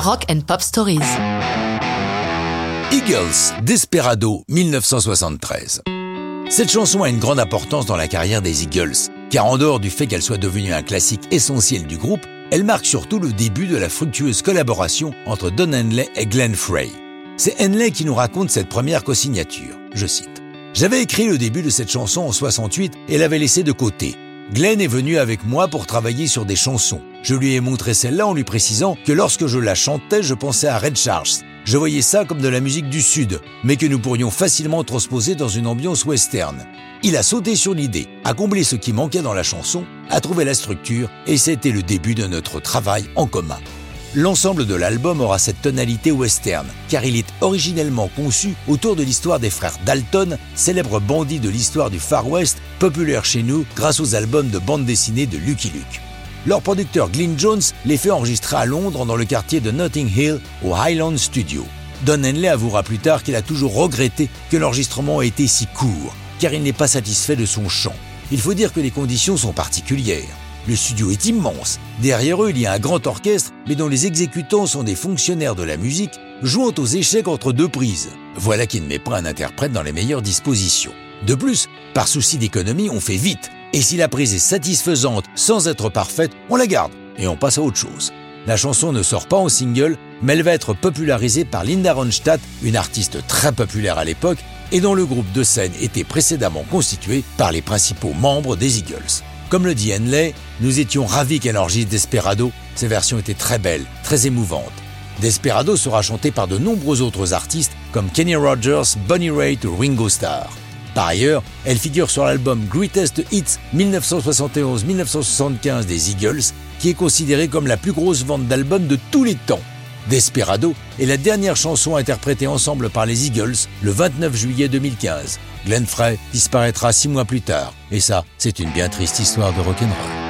Rock and Pop Stories. Eagles, Desperado, 1973. Cette chanson a une grande importance dans la carrière des Eagles, car en dehors du fait qu'elle soit devenue un classique essentiel du groupe, elle marque surtout le début de la fructueuse collaboration entre Don Henley et Glenn Frey. C'est Henley qui nous raconte cette première co-signature. Je cite. J'avais écrit le début de cette chanson en 68 et l'avais laissé de côté. Glenn est venu avec moi pour travailler sur des chansons. Je lui ai montré celle-là en lui précisant que lorsque je la chantais, je pensais à Red Charles. Je voyais ça comme de la musique du Sud, mais que nous pourrions facilement transposer dans une ambiance western. Il a sauté sur l'idée, a comblé ce qui manquait dans la chanson, a trouvé la structure, et c'était le début de notre travail en commun. L'ensemble de l'album aura cette tonalité western, car il est originellement conçu autour de l'histoire des frères Dalton, célèbres bandits de l'histoire du Far West, populaires chez nous grâce aux albums de bande dessinée de Lucky Luke. Leur producteur Glyn Jones les fait enregistrer à Londres dans le quartier de Notting Hill au Highland Studio. Don Henley avouera plus tard qu'il a toujours regretté que l'enregistrement ait été si court, car il n'est pas satisfait de son chant. Il faut dire que les conditions sont particulières. Le studio est immense. Derrière eux, il y a un grand orchestre, mais dont les exécutants sont des fonctionnaires de la musique, jouant aux échecs entre deux prises. Voilà qui ne met pas un interprète dans les meilleures dispositions. De plus, par souci d'économie, on fait vite. Et si la prise est satisfaisante sans être parfaite, on la garde et on passe à autre chose. La chanson ne sort pas en single, mais elle va être popularisée par Linda Ronstadt, une artiste très populaire à l'époque et dont le groupe de scène était précédemment constitué par les principaux membres des Eagles. Comme le dit Henley, nous étions ravis qu'elle enregistre Desperado. Ces versions étaient très belles, très émouvantes. Desperado sera chanté par de nombreux autres artistes comme Kenny Rogers, Bonnie Raitt ou Ringo Starr. Par ailleurs, elle figure sur l'album Greatest Hits 1971-1975 des Eagles, qui est considéré comme la plus grosse vente d'albums de tous les temps. Desperado est la dernière chanson interprétée ensemble par les Eagles le 29 juillet 2015. Glenn Frey disparaîtra six mois plus tard. Et ça, c'est une bien triste histoire de rock'n'roll.